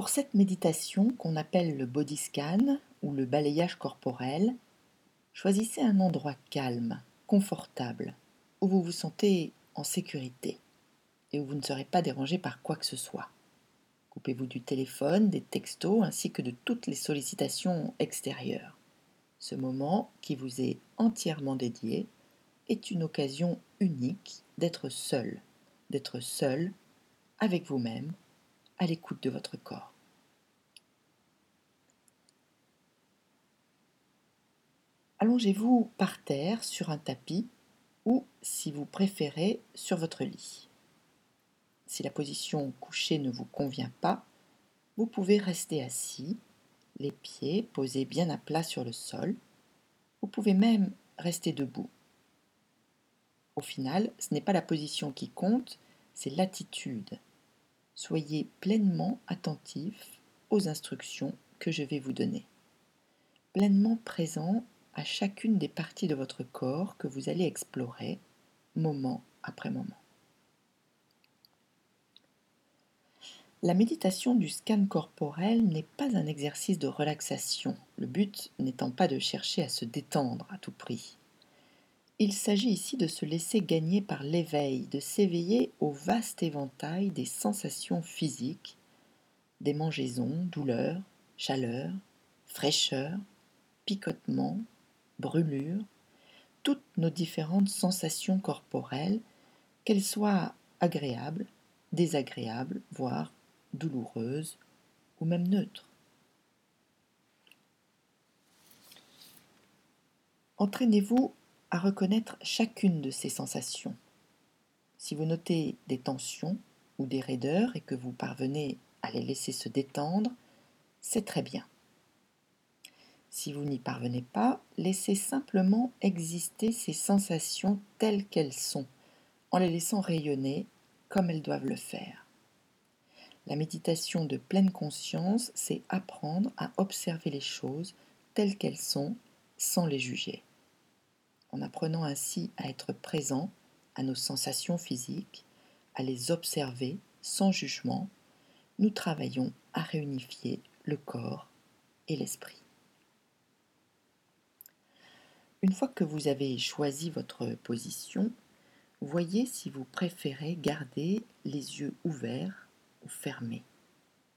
Pour cette méditation qu'on appelle le body scan ou le balayage corporel, choisissez un endroit calme, confortable, où vous vous sentez en sécurité et où vous ne serez pas dérangé par quoi que ce soit. Coupez-vous du téléphone, des textos ainsi que de toutes les sollicitations extérieures. Ce moment qui vous est entièrement dédié est une occasion unique d'être seul, d'être seul avec vous-même, à l'écoute de votre corps. Allongez-vous par terre sur un tapis ou, si vous préférez, sur votre lit. Si la position couchée ne vous convient pas, vous pouvez rester assis, les pieds posés bien à plat sur le sol. Vous pouvez même rester debout. Au final, ce n'est pas la position qui compte, c'est l'attitude. Soyez pleinement attentif aux instructions que je vais vous donner. Pleinement présent à chacune des parties de votre corps que vous allez explorer moment après moment. La méditation du scan corporel n'est pas un exercice de relaxation, le but n'étant pas de chercher à se détendre à tout prix. Il s'agit ici de se laisser gagner par l'éveil, de s'éveiller au vaste éventail des sensations physiques, des mangeaisons, douleurs, chaleur, fraîcheur, picotement, brûlure, toutes nos différentes sensations corporelles, qu'elles soient agréables, désagréables, voire douloureuse ou même neutre. Entraînez-vous à reconnaître chacune de ces sensations. Si vous notez des tensions ou des raideurs et que vous parvenez à les laisser se détendre, c'est très bien. Si vous n'y parvenez pas, laissez simplement exister ces sensations telles qu'elles sont, en les laissant rayonner comme elles doivent le faire. La méditation de pleine conscience, c'est apprendre à observer les choses telles qu'elles sont sans les juger. En apprenant ainsi à être présent à nos sensations physiques, à les observer sans jugement, nous travaillons à réunifier le corps et l'esprit. Une fois que vous avez choisi votre position, voyez si vous préférez garder les yeux ouverts ou fermés.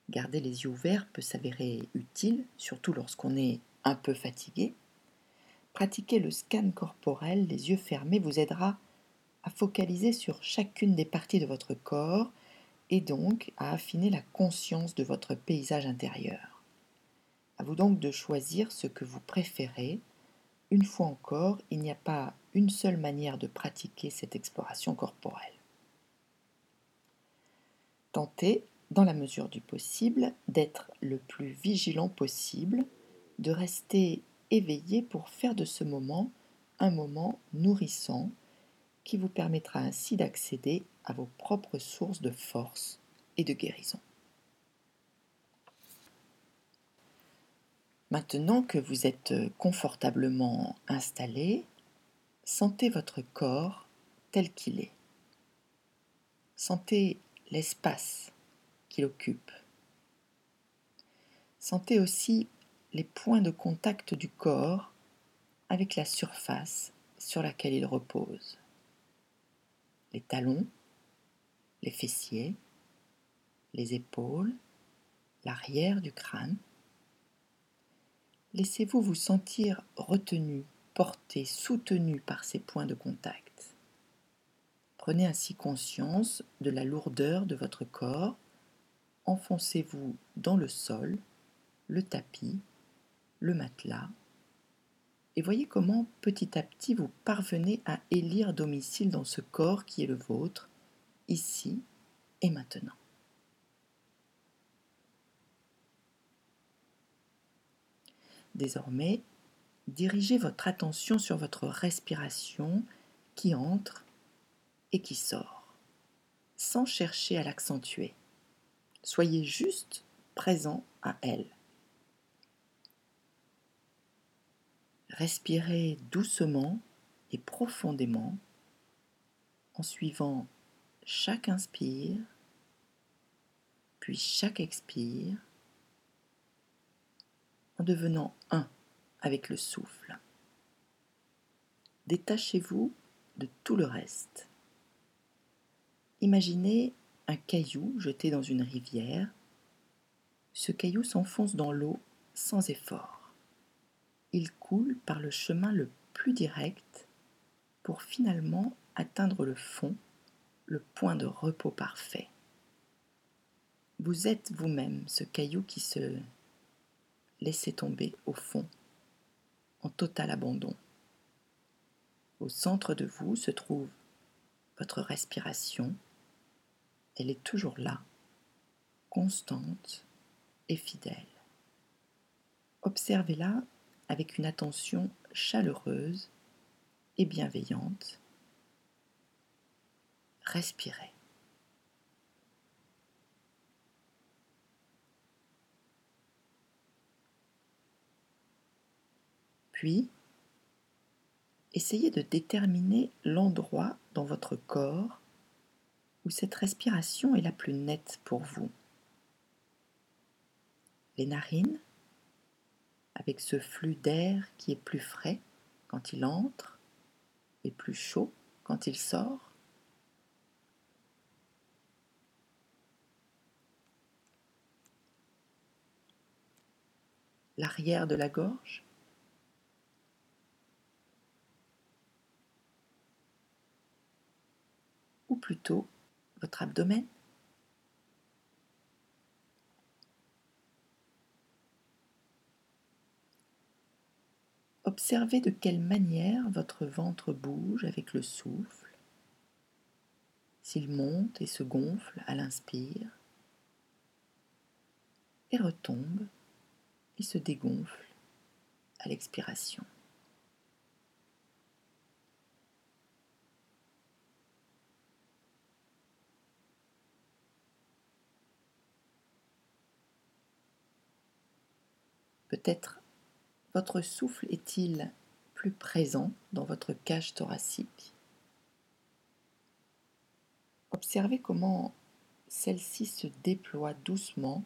Garder les yeux ouverts peut s'avérer utile, surtout lorsqu'on est un peu fatigué. Pratiquer le scan corporel, les yeux fermés, vous aidera à focaliser sur chacune des parties de votre corps et donc à affiner la conscience de votre paysage intérieur. À vous donc de choisir ce que vous préférez. Une fois encore, il n'y a pas une seule manière de pratiquer cette exploration corporelle. Tentez, dans la mesure du possible, d'être le plus vigilant possible, de rester éveillé pour faire de ce moment un moment nourrissant qui vous permettra ainsi d'accéder à vos propres sources de force et de guérison. Maintenant que vous êtes confortablement installé, sentez votre corps tel qu'il est. Sentez l'espace qu'il occupe. Sentez aussi les points de contact du corps avec la surface sur laquelle il repose. Les talons, les fessiers, les épaules, l'arrière du crâne. Laissez-vous vous sentir retenu, porté, soutenu par ces points de contact. Prenez ainsi conscience de la lourdeur de votre corps. Enfoncez-vous dans le sol, le tapis, le matelas, et voyez comment petit à petit vous parvenez à élire domicile dans ce corps qui est le vôtre, ici et maintenant. Désormais, dirigez votre attention sur votre respiration qui entre et qui sort, sans chercher à l'accentuer. Soyez juste présent à elle. Respirez doucement et profondément en suivant chaque inspire, puis chaque expire, en devenant un avec le souffle. Détachez-vous de tout le reste. Imaginez un caillou jeté dans une rivière. Ce caillou s'enfonce dans l'eau sans effort. Il coule par le chemin le plus direct pour finalement atteindre le fond, le point de repos parfait. Vous êtes vous-même ce caillou qui se laissait tomber au fond, en total abandon. Au centre de vous se trouve votre respiration. Elle est toujours là, constante et fidèle. Observez-la avec une attention chaleureuse et bienveillante. Respirez. Puis, essayez de déterminer l'endroit dans votre corps où cette respiration est la plus nette pour vous. Les narines, avec ce flux d'air qui est plus frais quand il entre et plus chaud quand il sort. L'arrière de la gorge, plutôt votre abdomen. Observez de quelle manière votre ventre bouge avec le souffle, s'il monte et se gonfle à l'inspire, et retombe et se dégonfle à l'expiration. Peut-être votre souffle est-il plus présent dans votre cage thoracique? Observez comment celle-ci se déploie doucement,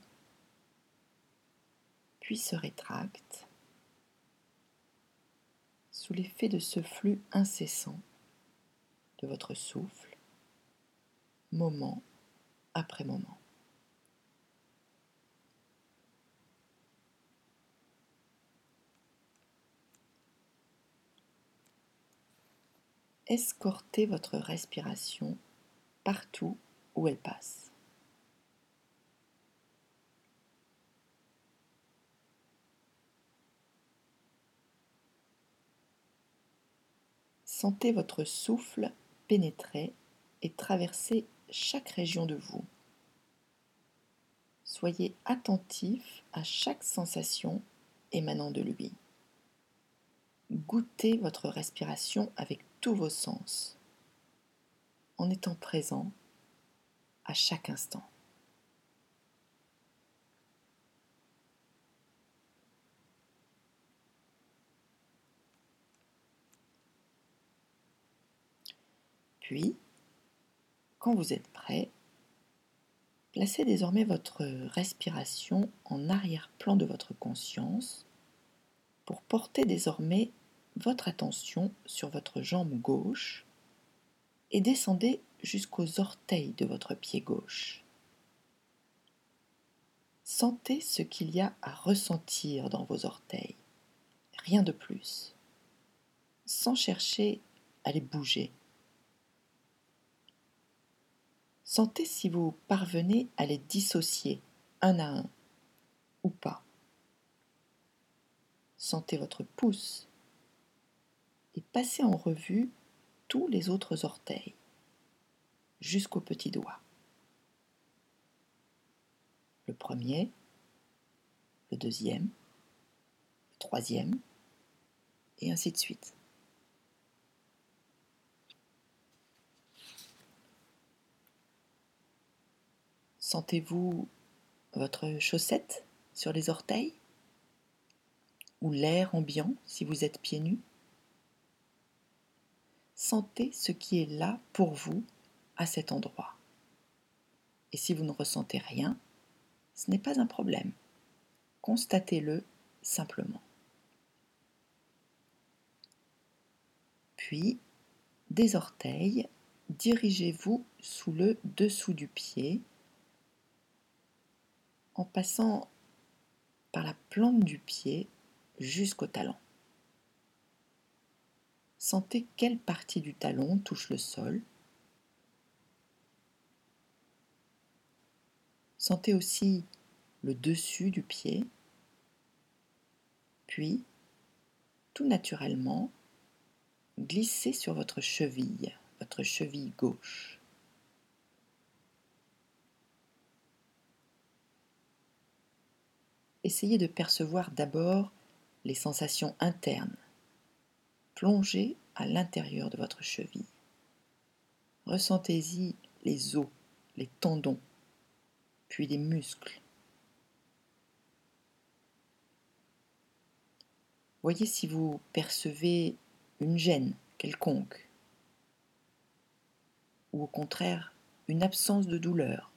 puis se rétracte sous l'effet de ce flux incessant de votre souffle, moment après moment. Escortez votre respiration partout où elle passe. Sentez votre souffle pénétrer et traverser chaque région de vous. Soyez attentif à chaque sensation émanant de lui. Goûtez votre respiration avec tous vos sens, en étant présent à chaque instant. Puis, quand vous êtes prêt, placez désormais votre respiration en arrière-plan de votre conscience pour porter désormais votre attention sur votre jambe gauche et descendez jusqu'aux orteils de votre pied gauche. Sentez ce qu'il y a à ressentir dans vos orteils, rien de plus, sans chercher à les bouger. Sentez si vous parvenez à les dissocier un à un ou pas. Sentez votre pouce et passez en revue tous les autres orteils jusqu'au petit doigt. Le premier, le deuxième, le troisième, et ainsi de suite. Sentez-vous votre chaussette sur les orteils? Ou l'air ambiant si vous êtes pieds nus? Sentez ce qui est là pour vous à cet endroit. Et si vous ne ressentez rien, ce n'est pas un problème. Constatez-le simplement. Puis, des orteils, dirigez-vous sous le dessous du pied en passant par la plante du pied jusqu'au talon. Sentez quelle partie du talon touche le sol. Sentez aussi le dessus du pied. Puis, tout naturellement, glissez sur votre cheville, votre cheville gauche. Essayez de percevoir d'abord les sensations internes. Plongez à l'intérieur de votre cheville. Ressentez-y les os, les tendons, puis les muscles. Voyez si vous percevez une gêne quelconque, ou au contraire une absence de douleur,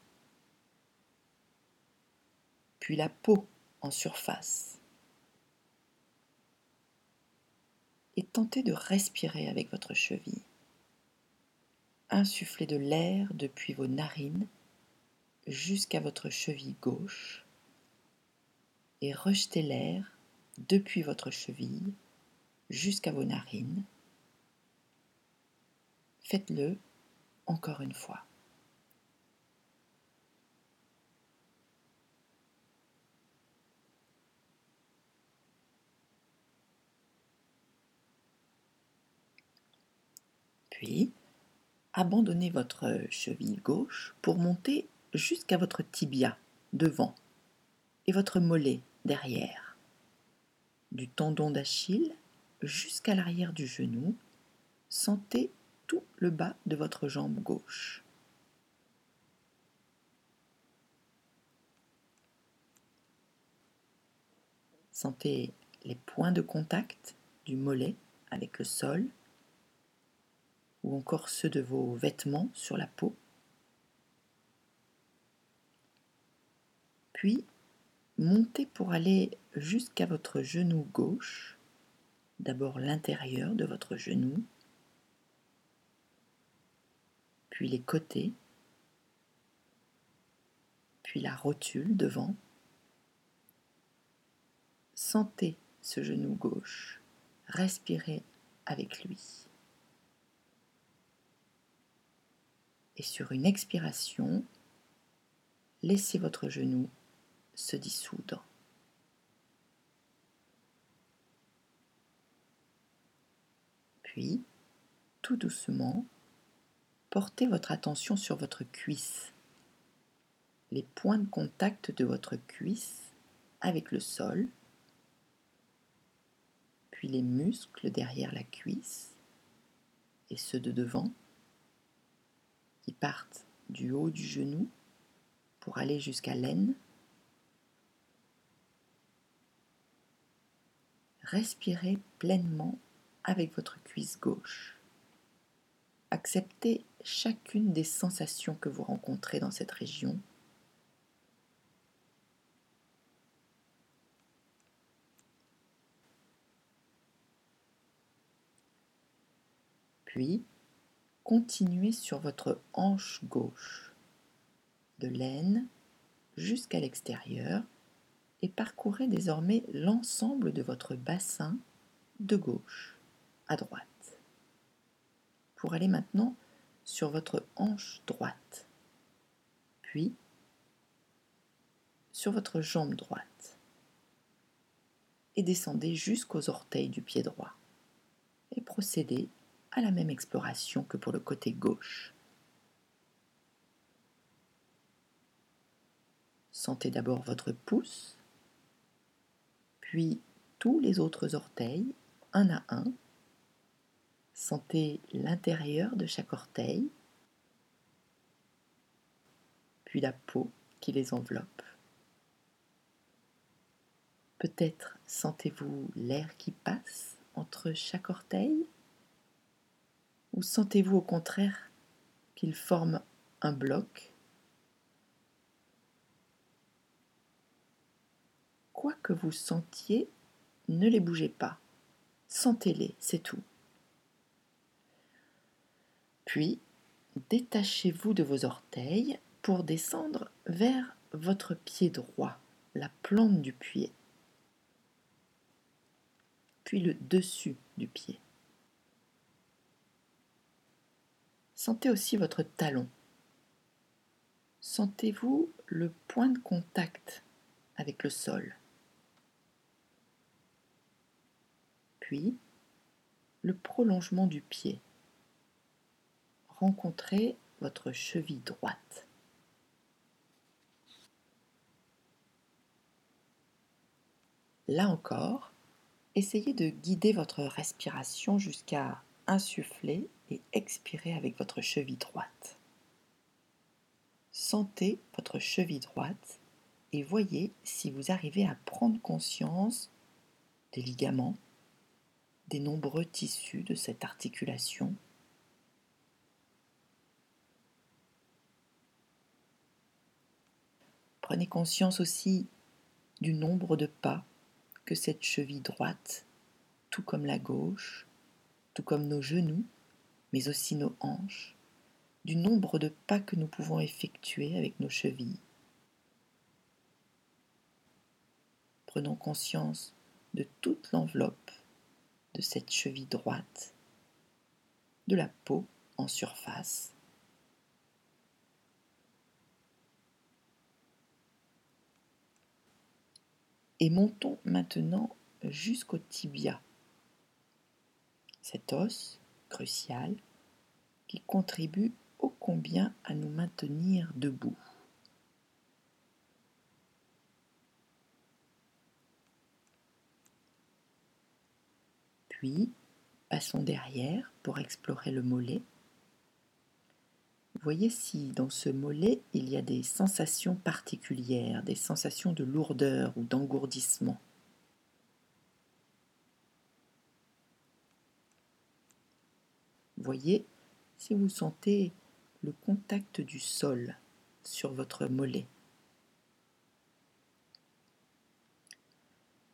puis la peau en surface. Et tentez de respirer avec votre cheville. Insufflez de l'air depuis vos narines jusqu'à votre cheville gauche et rejetez l'air depuis votre cheville jusqu'à vos narines. Faites-le encore une fois. Puis, abandonnez votre cheville gauche pour monter jusqu'à votre tibia devant et votre mollet derrière. Du tendon d'Achille jusqu'à l'arrière du genou, sentez tout le bas de votre jambe gauche. Sentez les points de contact du mollet avec le sol ou encore ceux de vos vêtements sur la peau. Puis, montez pour aller jusqu'à votre genou gauche, d'abord l'intérieur de votre genou, puis les côtés, puis la rotule devant. Sentez ce genou gauche, respirez avec lui. Et sur une expiration, laissez votre genou se dissoudre. Puis, tout doucement, portez votre attention sur votre cuisse, les points de contact de votre cuisse avec le sol, puis les muscles derrière la cuisse et ceux de devant qui partent du haut du genou pour aller jusqu'à l'aine. Respirez pleinement avec votre cuisse gauche. Acceptez chacune des sensations que vous rencontrez dans cette région. Puis, continuez sur votre hanche gauche, de l'aine jusqu'à l'extérieur, et parcourez désormais l'ensemble de votre bassin de gauche à droite. Pour aller maintenant sur votre hanche droite, puis sur votre jambe droite, et descendez jusqu'aux orteils du pied droit, et procédez à la même exploration que pour le côté gauche. Sentez d'abord votre pouce, puis tous les autres orteils, un à un. Sentez l'intérieur de chaque orteil, puis la peau qui les enveloppe. Peut-être sentez-vous l'air qui passe entre chaque orteil? Ou sentez-vous au contraire qu'ils forment un bloc? Quoi que vous sentiez ne les bougez pas. Sentez-les, c'est tout. Puis, détachez-vous de vos orteils pour descendre vers votre pied droit, la plante du pied, puis le dessus du pied. Sentez aussi votre talon. Sentez-vous le point de contact avec le sol. Puis, le prolongement du pied. Rencontrez votre cheville droite. Là encore, essayez de guider votre respiration jusqu'à insuffler et expirez avec votre cheville droite. Sentez votre cheville droite et voyez si vous arrivez à prendre conscience des ligaments, des nombreux tissus de cette articulation. Prenez conscience aussi du nombre de pas que cette cheville droite, tout comme la gauche, tout comme nos genoux, mais aussi nos hanches, du nombre de pas que nous pouvons effectuer avec nos chevilles. Prenons conscience de toute l'enveloppe de cette cheville droite, de la peau en surface. Et montons maintenant jusqu'au tibia, cet os crucial qui contribue ô combien à nous maintenir debout. Puis, passons derrière pour explorer le mollet. Voyez si dans ce mollet il y a des sensations particulières, des sensations de lourdeur ou d'engourdissement. Voyez si vous sentez le contact du sol sur votre mollet.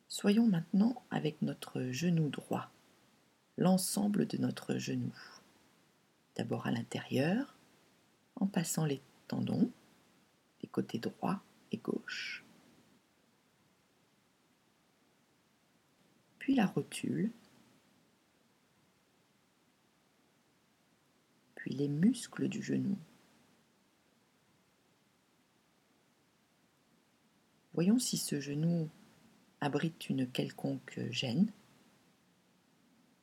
Soyons maintenant avec notre genou droit, l'ensemble de notre genou. D'abord à l'intérieur, en passant les tendons des côtés droit et gauche. Puis la rotule, les muscles du genou. Voyons si ce genou abrite une quelconque gêne,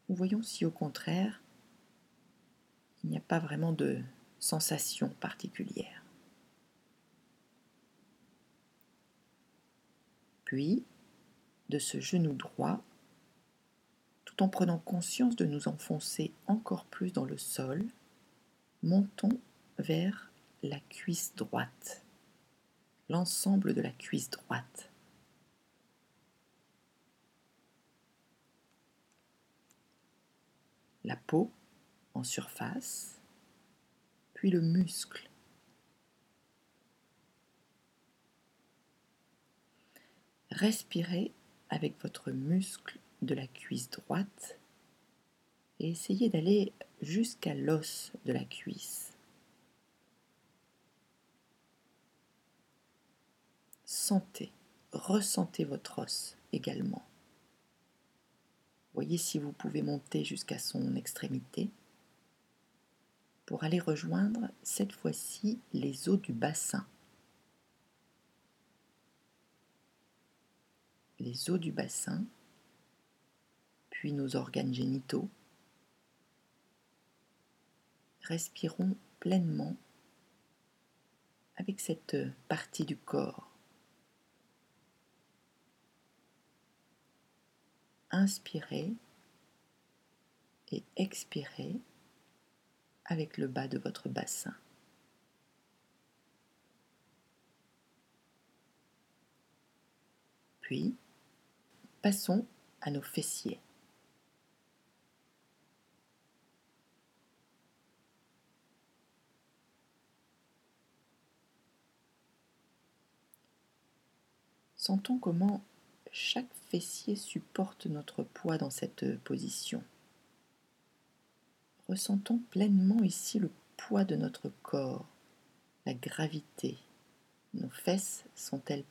ou voyons si au contraire il n'y a pas vraiment de sensation particulière. Puis, de ce genou droit, tout en prenant conscience de nous enfoncer encore plus dans le sol, montons vers la cuisse droite, l'ensemble de la cuisse droite. La peau en surface, puis le muscle. Respirez avec votre muscle de la cuisse droite et essayez d'aller jusqu'à l'os de la cuisse. Sentez, ressentez votre os également. Voyez si vous pouvez monter jusqu'à son extrémité pour aller rejoindre cette fois-ci les os du bassin. Les os du bassin, puis nos organes génitaux. Respirons pleinement avec cette partie du corps. Inspirez et expirez avec le bas de votre bassin. Puis, passons à nos fessiers. Sentons comment chaque fessier supporte notre poids dans cette position. Ressentons pleinement ici le poids de notre corps, la gravité. Nos fesses sont-elles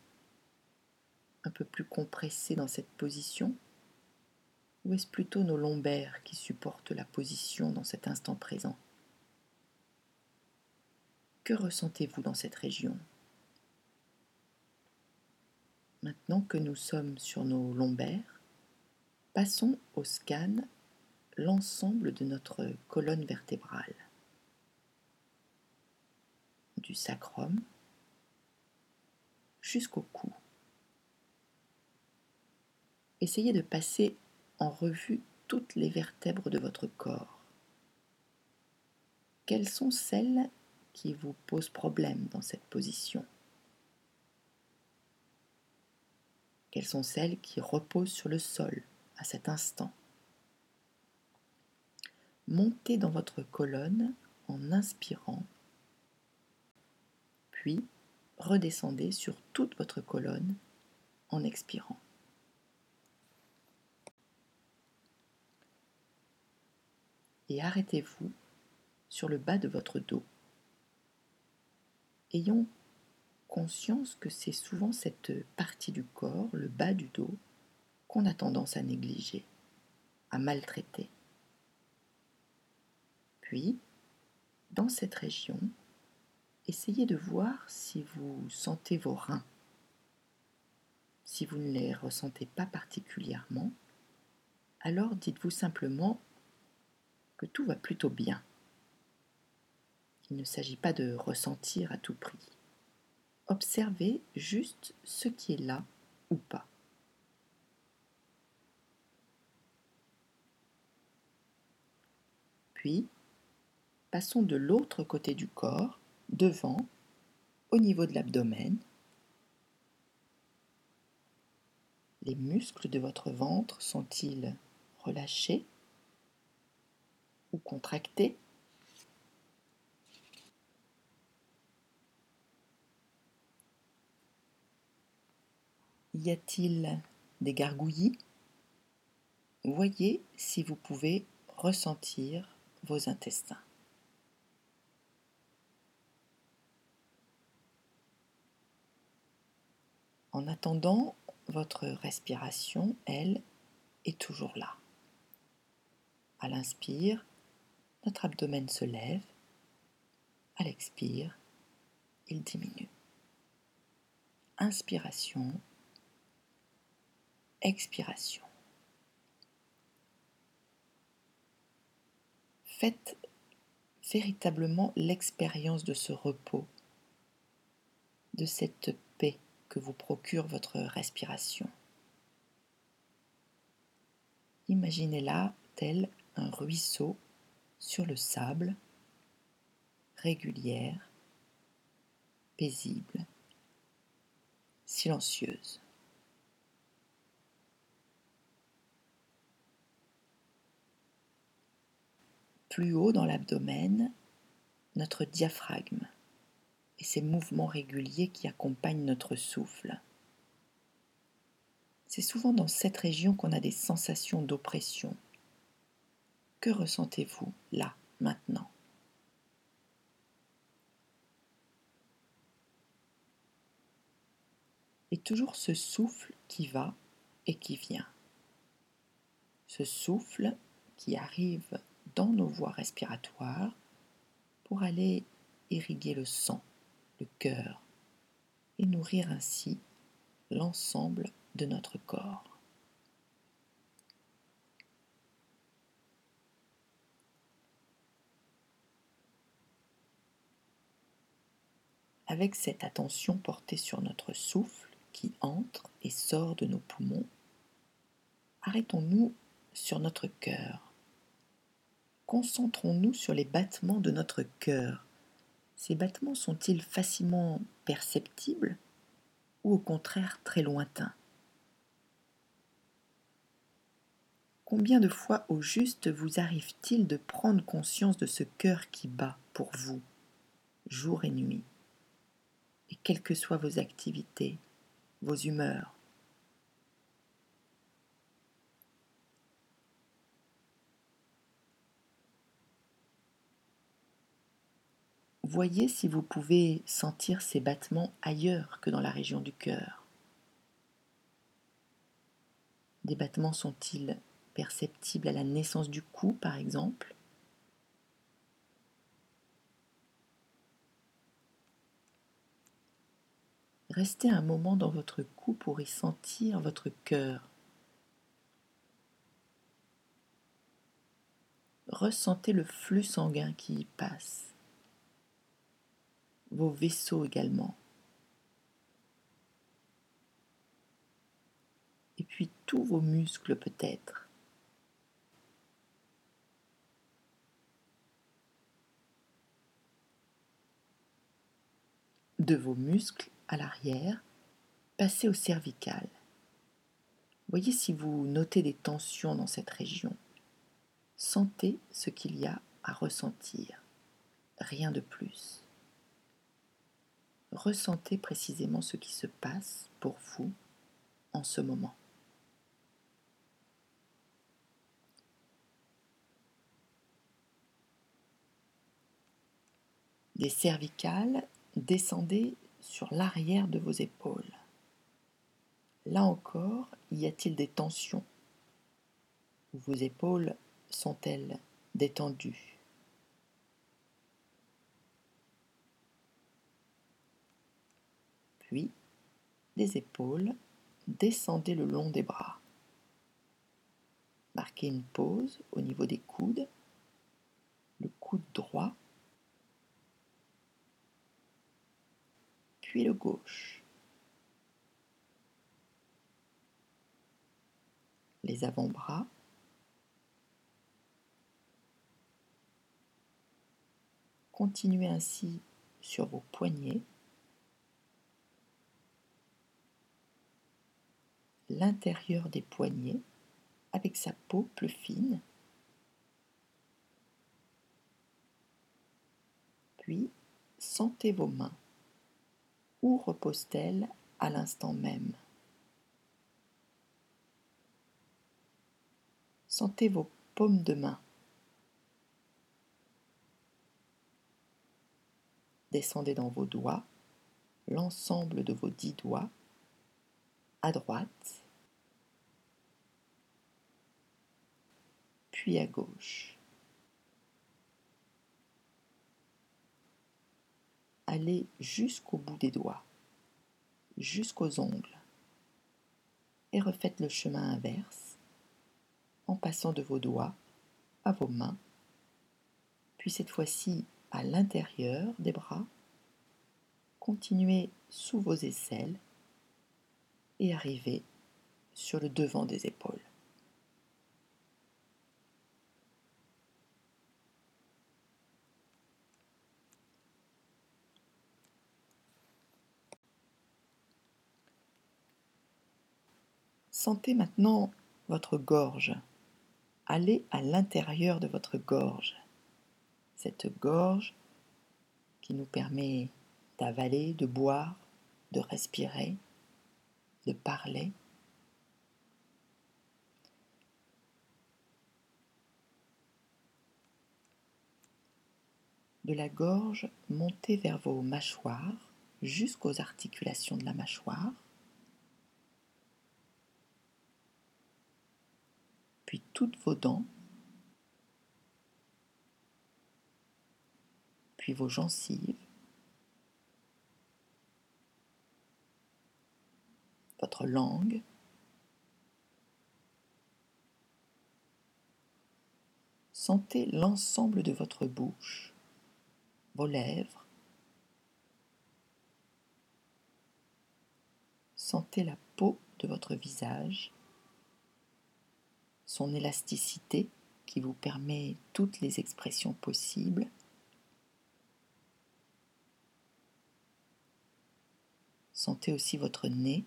un peu plus compressées dans cette position Ou est-ce plutôt nos lombaires qui supportent la position dans cet instant présent? Que ressentez-vous dans cette région? Maintenant que nous sommes sur nos lombaires, passons au scan l'ensemble de notre colonne vertébrale, du sacrum jusqu'au cou. Essayez de passer en revue toutes les vertèbres de votre corps. Quelles sont celles qui vous posent problème dans cette position? Quelles sont celles qui reposent sur le sol à cet instant Montez dans votre colonne en inspirant, puis redescendez sur toute votre colonne en expirant. Et arrêtez-vous sur le bas de votre dos. Ayons conscience que c'est souvent cette partie du corps, le bas du dos, qu'on a tendance à négliger, à maltraiter. Puis, dans cette région, essayez de voir si vous sentez vos reins. Si vous ne les ressentez pas particulièrement, alors dites-vous simplement que tout va plutôt bien. Il ne s'agit pas de ressentir à tout prix. Observez juste ce qui est là ou pas. Puis, passons de l'autre côté du corps, devant, au niveau de l'abdomen. Les muscles de votre ventre sont-ils relâchés ou contractés? Y a-t-il des gargouillis? Voyez si vous pouvez ressentir vos intestins. En attendant, votre respiration, elle, est toujours là. À l'inspire, notre abdomen se lève. À l'expire, il diminue. Inspiration, expiration. Faites véritablement l'expérience de ce repos, de cette paix que vous procure votre respiration. Imaginez-la tel un ruisseau sur le sable, régulière, paisible, silencieuse. Plus haut dans l'abdomen notre diaphragme et ces mouvements réguliers qui accompagnent notre souffle. C'est souvent dans cette région qu'on a des sensations d'oppression. Que ressentez-vous là, maintenant? Et toujours ce souffle qui va et qui vient. Ce souffle qui arrive dans nos voies respiratoires pour aller irriguer le sang, le cœur et nourrir ainsi l'ensemble de notre corps. Avec cette attention portée sur notre souffle qui entre et sort de nos poumons, arrêtons-nous sur notre cœur concentrons-nous sur les battements de notre cœur. Ces battements sont-ils facilement perceptibles ou au contraire très lointains? Combien de fois au juste vous arrive-t-il de prendre conscience de ce cœur qui bat pour vous, jour et nuit, et quelles que soient vos activités, vos humeurs Voyez si vous pouvez sentir ces battements ailleurs que dans la région du cœur. Des battements sont-ils perceptibles à la naissance du cou, par exemple? Restez un moment dans votre cou pour y sentir votre cœur. Ressentez le flux sanguin qui y passe, vos vaisseaux également. Et puis tous vos muscles peut-être. De vos muscles à l'arrière, passez au cervical. Voyez si vous notez des tensions dans cette région. Sentez ce qu'il y a à ressentir. Rien de plus. Ressentez précisément ce qui se passe pour vous en ce moment. Des cervicales, descendez sur l'arrière de vos épaules. Là encore, y a-t-il des tensions? Vos épaules sont-elles détendues? Puis, les épaules, descendez le long des bras. Marquez une pause au niveau des coudes, le coude droit puis le gauche. Les avant-bras. Continuez ainsi sur vos poignets. L'intérieur des poignets avec sa peau plus fine. Puis sentez vos mains. Où repose-t-elle à l'instant même? Sentez vos paumes de main. Descendez dans vos doigts, l'ensemble de vos dix doigts, à droite, puis à gauche. allez jusqu'au bout des doigts, jusqu'aux ongles, et refaites le chemin inverse en passant de vos doigts à vos mains, puis cette fois-ci à l'intérieur des bras, continuez sous vos aisselles et arrivez sur le devant des épaules. Sentez maintenant votre gorge. Allez à l'intérieur de votre gorge. Cette gorge qui nous permet d'avaler, de boire, de respirer, de parler. De la gorge, montez vers vos mâchoires jusqu'aux articulations de la mâchoire. Puis toutes vos dents, puis vos gencives, votre langue, Sentez l'ensemble de votre bouche, vos lèvres. Sentez la peau de votre visage son élasticité qui vous permet toutes les expressions possibles. Sentez aussi votre nez.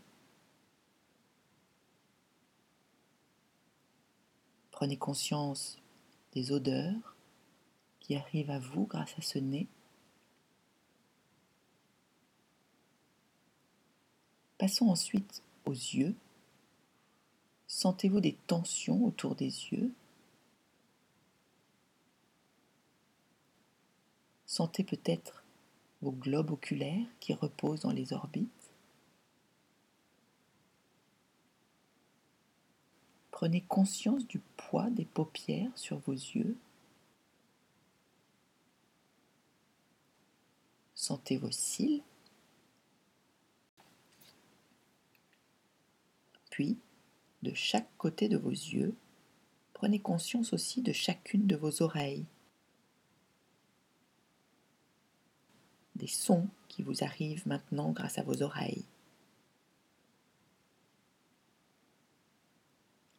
Prenez conscience des odeurs qui arrivent à vous grâce à ce nez. Passons ensuite aux yeux. Sentez-vous des tensions autour des yeux? Sentez peut-être vos globes oculaires qui reposent dans les orbites? Prenez conscience du poids des paupières sur vos yeux. Sentez vos cils. Puis, de chaque côté de vos yeux, prenez conscience aussi de chacune de vos oreilles. Des sons qui vous arrivent maintenant grâce à vos oreilles.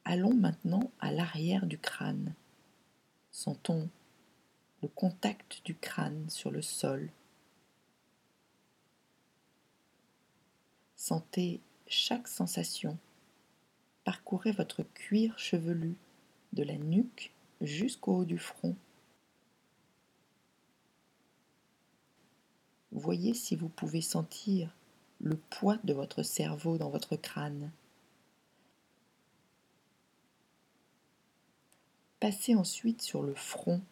Allons maintenant à l'arrière du crâne. Sentons le contact du crâne sur le sol. Sentez chaque sensation. Parcourez votre cuir chevelu de la nuque jusqu'au haut du front. Voyez si vous pouvez sentir le poids de votre cerveau dans votre crâne. Passez ensuite sur le front,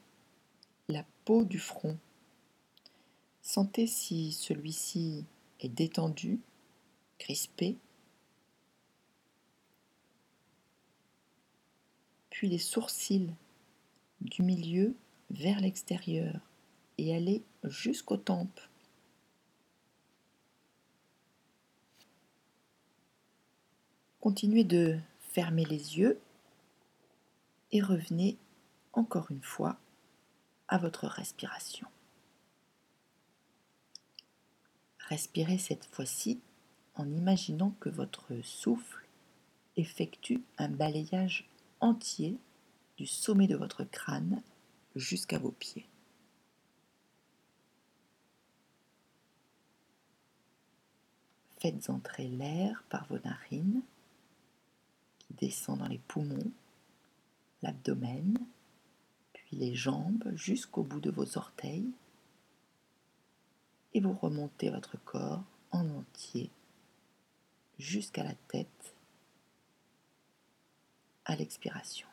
la peau du front. Sentez si celui-ci est détendu, crispé. Puis les sourcils du milieu vers l'extérieur et allez jusqu'aux tempes. Continuez de fermer les yeux et revenez encore une fois à votre respiration. Respirez cette fois-ci en imaginant que votre souffle effectue un balayage entier du sommet de votre crâne jusqu'à vos pieds. Faites entrer l'air par vos narines qui descend dans les poumons l'abdomen, puis les jambes jusqu'au bout de vos orteils, et vous remontez votre corps en entier jusqu'à la tête à l'expiration.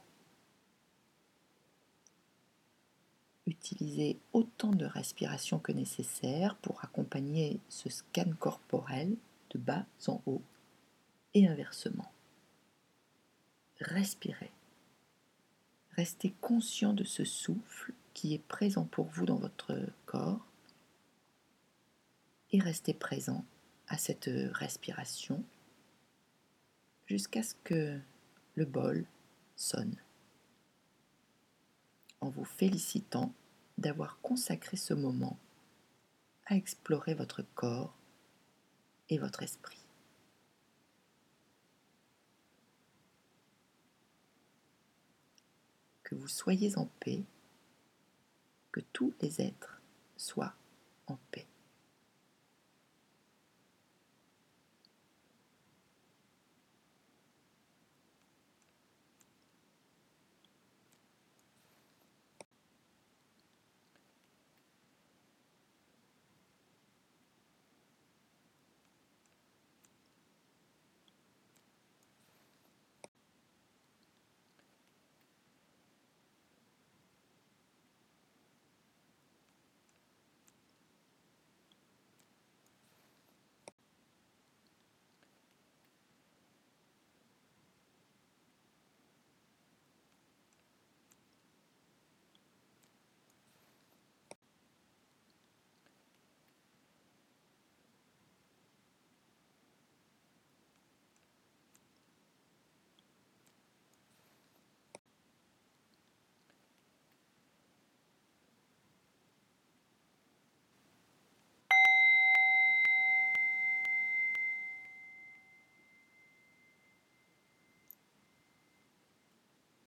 Utilisez autant de respiration que nécessaire pour accompagner ce scan corporel de bas en haut et inversement. Respirez. Restez conscient de ce souffle qui est présent pour vous dans votre corps et restez présent à cette respiration jusqu'à ce que le bol sonne en vous félicitant d'avoir consacré ce moment à explorer votre corps et votre esprit. que vous soyez en paix, que tous les êtres soient en paix.